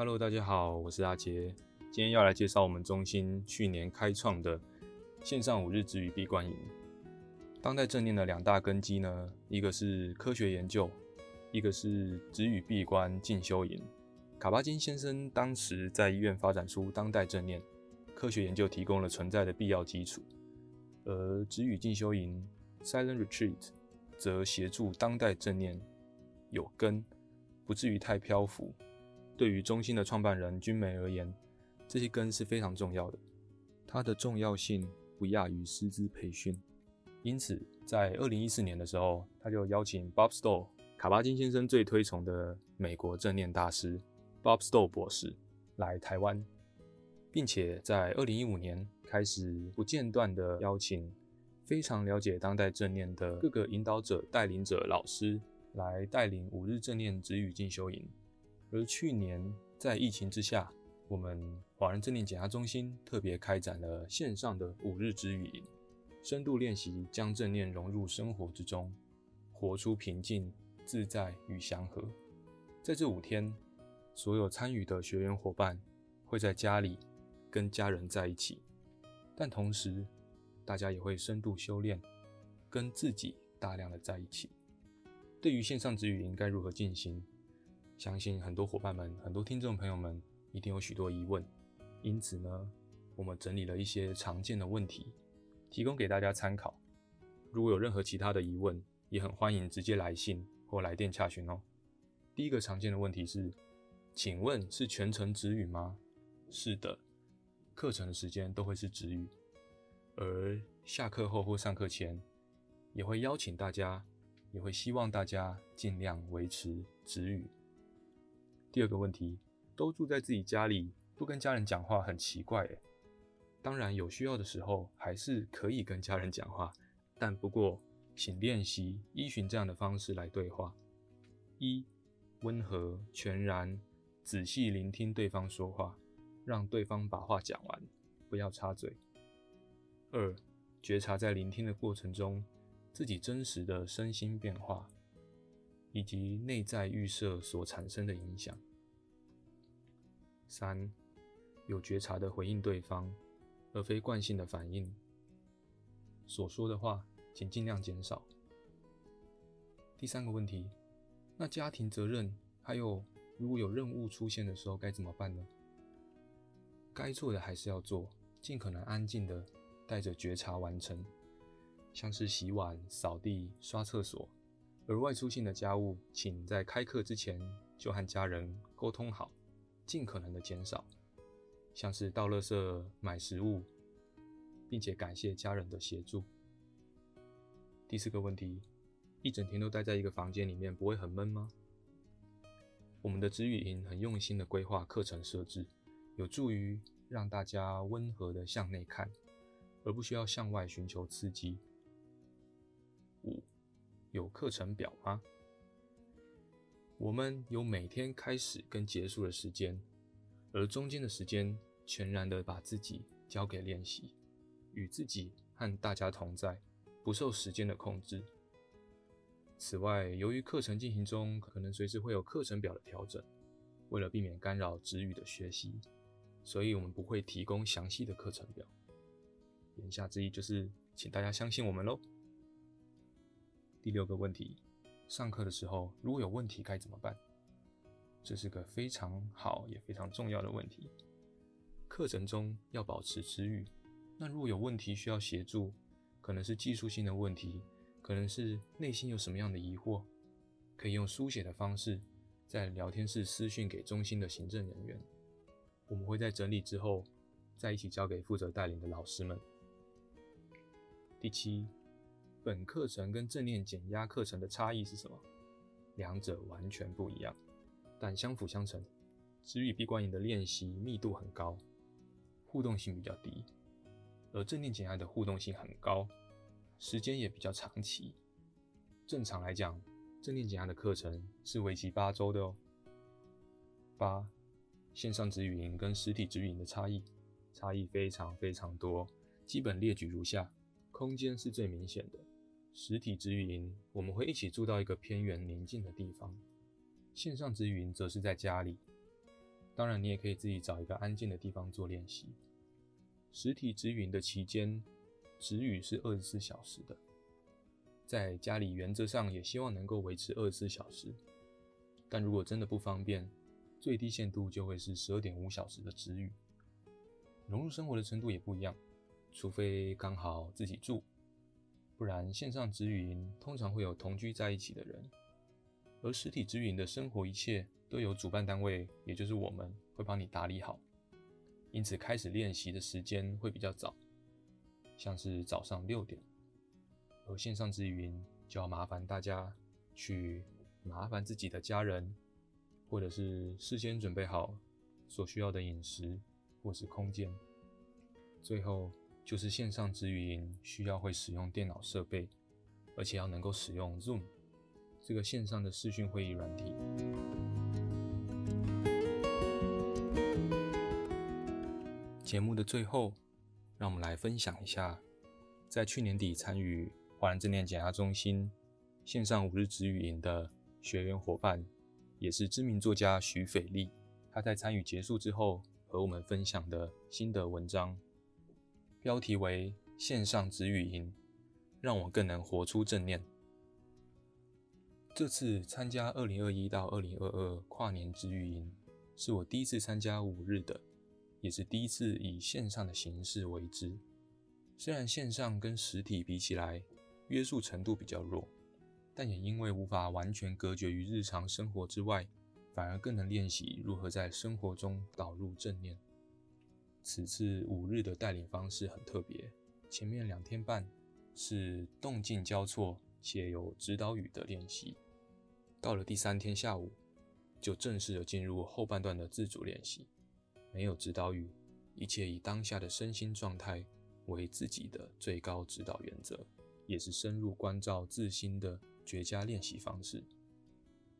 Hello，大家好，我是阿杰。今天要来介绍我们中心去年开创的线上五日止语闭关营。当代正念的两大根基呢，一个是科学研究，一个是止语闭关静修营。卡巴金先生当时在医院发展出当代正念，科学研究提供了存在的必要基础，而止语静修营 （Silent Retreat） 则协助当代正念有根，不至于太漂浮。对于中心的创办人君梅而言，这些根是非常重要的。它的重要性不亚于师资培训。因此，在二零一四年的时候，他就邀请 Bob Stoll，卡巴金先生最推崇的美国正念大师 Bob Stoll 博士来台湾，并且在二零一五年开始不间断地邀请非常了解当代正念的各个引导者、带领者、老师来带领五日正念止语进修营。而去年在疫情之下，我们华人正念减压中心特别开展了线上的五日之语营，深度练习将正念融入生活之中，活出平静、自在与祥和。在这五天，所有参与的学员伙伴会在家里跟家人在一起，但同时大家也会深度修炼，跟自己大量的在一起。对于线上之语营该如何进行？相信很多伙伴们、很多听众朋友们一定有许多疑问，因此呢，我们整理了一些常见的问题，提供给大家参考。如果有任何其他的疑问，也很欢迎直接来信或来电洽询哦。第一个常见的问题是，请问是全程止语吗？是的，课程的时间都会是止语，而下课后或上课前，也会邀请大家，也会希望大家尽量维持止语。第二个问题，都住在自己家里，不跟家人讲话很奇怪诶。当然有需要的时候还是可以跟家人讲话，但不过请练习依循这样的方式来对话：一、温和、全然、仔细聆听对方说话，让对方把话讲完，不要插嘴；二、觉察在聆听的过程中自己真实的身心变化。以及内在预设所产生的影响。三、有觉察的回应对方，而非惯性的反应。所说的话，请尽量减少。第三个问题，那家庭责任还有如果有任务出现的时候该怎么办呢？该做的还是要做，尽可能安静的带着觉察完成，像是洗碗、扫地、刷厕所。而外出性的家务，请在开课之前就和家人沟通好，尽可能的减少，像是倒垃圾、买食物，并且感谢家人的协助。第四个问题，一整天都待在一个房间里面，不会很闷吗？我们的止语营很用心的规划课程设置，有助于让大家温和的向内看，而不需要向外寻求刺激。有课程表吗？我们有每天开始跟结束的时间，而中间的时间全然的把自己交给练习，与自己和大家同在，不受时间的控制。此外，由于课程进行中可能随时会有课程表的调整，为了避免干扰止语的学习，所以我们不会提供详细的课程表。言下之意就是，请大家相信我们喽。第六个问题，上课的时候如果有问题该怎么办？这是个非常好也非常重要的问题。课程中要保持止语，那如果有问题需要协助，可能是技术性的问题，可能是内心有什么样的疑惑，可以用书写的方式在聊天室私讯给中心的行政人员，我们会在整理之后再一起交给负责带领的老师们。第七。本课程跟正念减压课程的差异是什么？两者完全不一样，但相辅相成。止语闭关营的练习密度很高，互动性比较低，而正念减压的互动性很高，时间也比较长期。正常来讲，正念减压的课程是为期八周的哦。八，线上止语营跟实体止语营的差异，差异非常非常多。基本列举如下：空间是最明显的，实体止语营我们会一起住到一个偏远宁静的地方，线上止语营则是在家里。当然，你也可以自己找一个安静的地方做练习。实体止语营的期间，止语是二十四小时的，在家里原则上也希望能够维持二十四小时，但如果真的不方便，最低限度就会是十二点五小时的止语。融入生活的程度也不一样，除非刚好自己住，不然线上止语营通常会有同居在一起的人，而实体止语营的生活一切都由主办单位，也就是我们会帮你打理好，因此开始练习的时间会比较早，像是早上六点。而线上止语营就要麻烦大家去麻烦自己的家人，或者是事先准备好所需要的饮食或是空间。最后就是线上止语营需要会使用电脑设备，而且要能够使用 Zoom 这个线上的视讯会议软体。节目的最后，让我们来分享一下，在去年底参与华人正念减压中心线上五日止语营的学员伙伴，也是知名作家许斐莉。他在参与结束之后和我们分享的心得文章，标题为《线上止语营，让我更能活出正念》。这次参加二零二一到二零二二跨年止语营，是我第一次参加五日的。也是第一次以线上的形式为之，虽然线上跟实体比起来约束程度比较弱，但也因为无法完全隔绝于日常生活之外，反而更能练习如何在生活中导入正念。此次五日的带领方式很特别，前面两天半是动静交错且有指导语的练习，到了第三天下午就正式的进入后半段的自主练习。没有指导语，一切以当下的身心状态为自己的最高指导原则，也是深入关照自心的绝佳练习方式。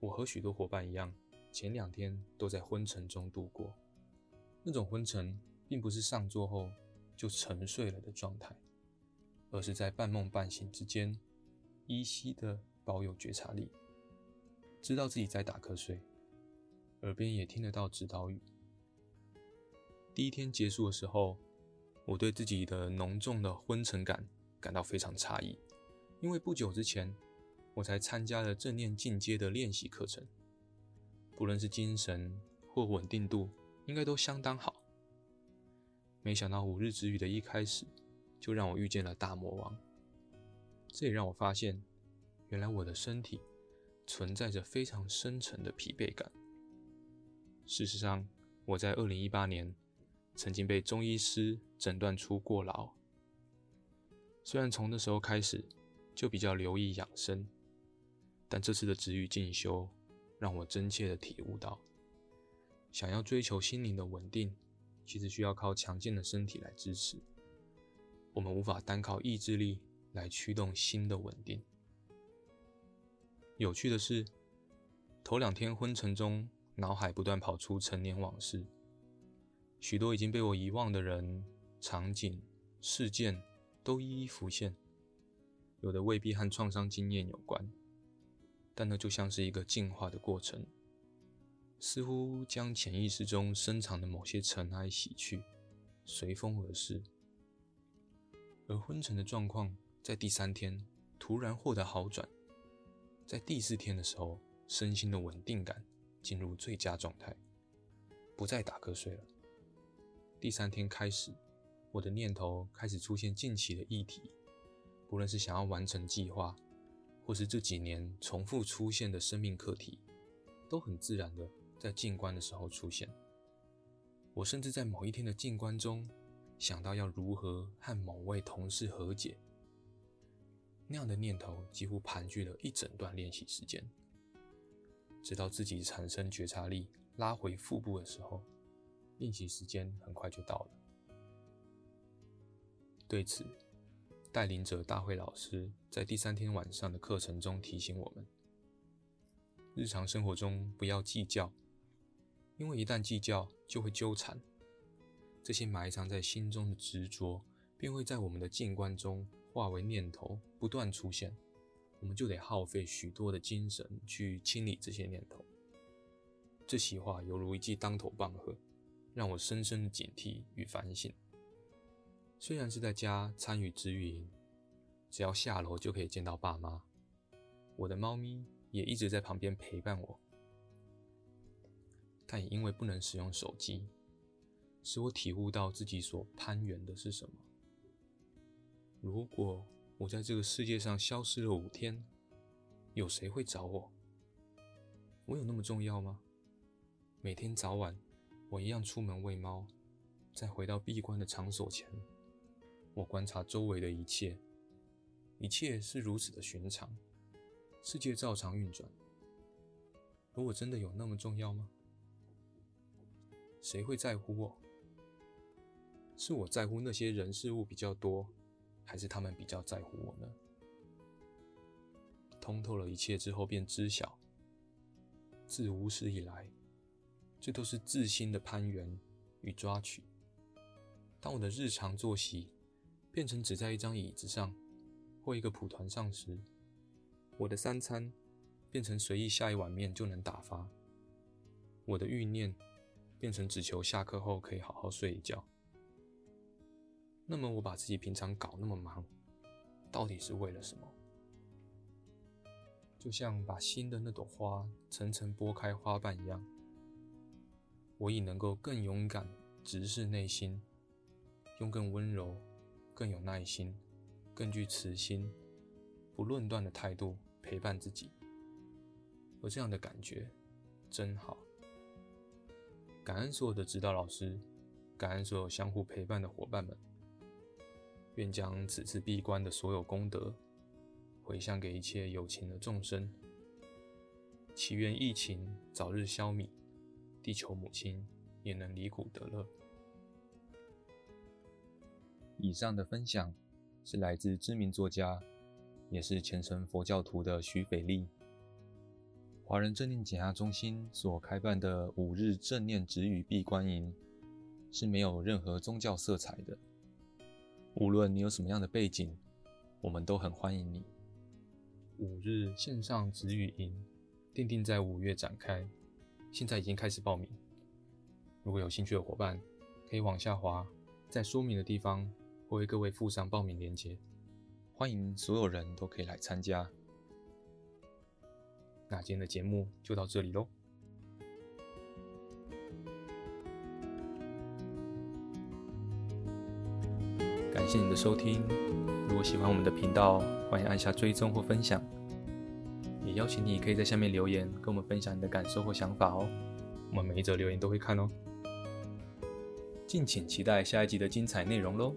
我和许多伙伴一样，前两天都在昏沉中度过。那种昏沉，并不是上座后就沉睡了的状态，而是在半梦半醒之间，依稀的保有觉察力，知道自己在打瞌睡，耳边也听得到指导语。第一天结束的时候，我对自己的浓重的昏沉感感到非常诧异，因为不久之前我才参加了正念进阶的练习课程，不论是精神或稳定度，应该都相当好。没想到五日止语的一开始，就让我遇见了大魔王。这也让我发现，原来我的身体存在着非常深沉的疲惫感。事实上，我在二零一八年。曾经被中医师诊断出过劳，虽然从那时候开始就比较留意养生，但这次的止语进修让我真切的体悟到，想要追求心灵的稳定，其实需要靠强健的身体来支持。我们无法单靠意志力来驱动心的稳定。有趣的是，头两天昏沉中，脑海不断跑出陈年往事。许多已经被我遗忘的人、场景、事件都一一浮现，有的未必和创伤经验有关，但那就像是一个进化的过程，似乎将潜意识中深藏的某些尘埃洗去，随风而逝。而昏沉的状况在第三天突然获得好转，在第四天的时候，身心的稳定感进入最佳状态，不再打瞌睡了。第三天开始，我的念头开始出现近期的议题，不论是想要完成计划，或是这几年重复出现的生命课题，都很自然的在静观的时候出现。我甚至在某一天的静观中，想到要如何和某位同事和解，那样的念头几乎盘踞了一整段练习时间，直到自己产生觉察力，拉回腹部的时候，练习时间很快就到了。对此，带领者大会老师在第三天晚上的课程中提醒我们：日常生活中不要计较，因为一旦计较就会纠缠，这些埋藏在心中的执着便会在我们的静观中化为念头，不断出现。我们就得耗费许多的精神去清理这些念头。这席话犹如一记当头棒喝，让我深深的警惕与反省。虽然是在家参与止语营，只要下楼就可以见到爸妈，我的猫咪也一直在旁边陪伴我，但也因为不能使用手机，使我体悟到自己所攀援的是什么。如果我在这个世界上消失了五天，有谁会找我？我有那么重要吗？每天早晚，我一样出门喂猫，再回到闭关的场所前。我观察周围的一切，一切是如此的寻常，世界照常运转。而我真的有那么重要吗？谁会在乎我？是我在乎那些人事物比较多，还是他们比较在乎我呢？通透了一切之后，便知晓，自无始以来，这都是自心的攀援与抓取。当我的日常作息，变成只在一张椅子上或一个蒲团上时，我的三餐变成随意下一碗面就能打发，我的欲念变成只求下课后可以好好睡一觉。那么我把自己平常搞那么忙，到底是为了什么？就像把心的那朵花层层剥开花瓣一样，我已能够更勇敢直视内心，用更温柔。更有耐心，更具慈心，不论断的态度陪伴自己，而这样的感觉真好。感恩所有的指导老师，感恩所有相互陪伴的伙伴们。愿将此次闭关的所有功德回向给一切有情的众生，祈愿疫情早日消弭，地球母亲也能离苦得乐。以上的分享是来自知名作家，也是虔诚佛教徒的许斐利。华人正念减压中心所开办的五日正念止语闭关营是没有任何宗教色彩的。无论你有什么样的背景，我们都很欢迎你。五日线上止语营定定在五月展开，现在已经开始报名。如果有兴趣的伙伴，可以往下滑，在说明的地方。我为各位附上报名链接，欢迎所有人都可以来参加。那今天的节目就到这里喽，感谢你的收听。如果喜欢我们的频道，欢迎按下追踪或分享，也邀请你可以在下面留言，跟我们分享你的感受或想法哦。我们每一则留言都会看哦。敬请期待下一集的精彩内容喽。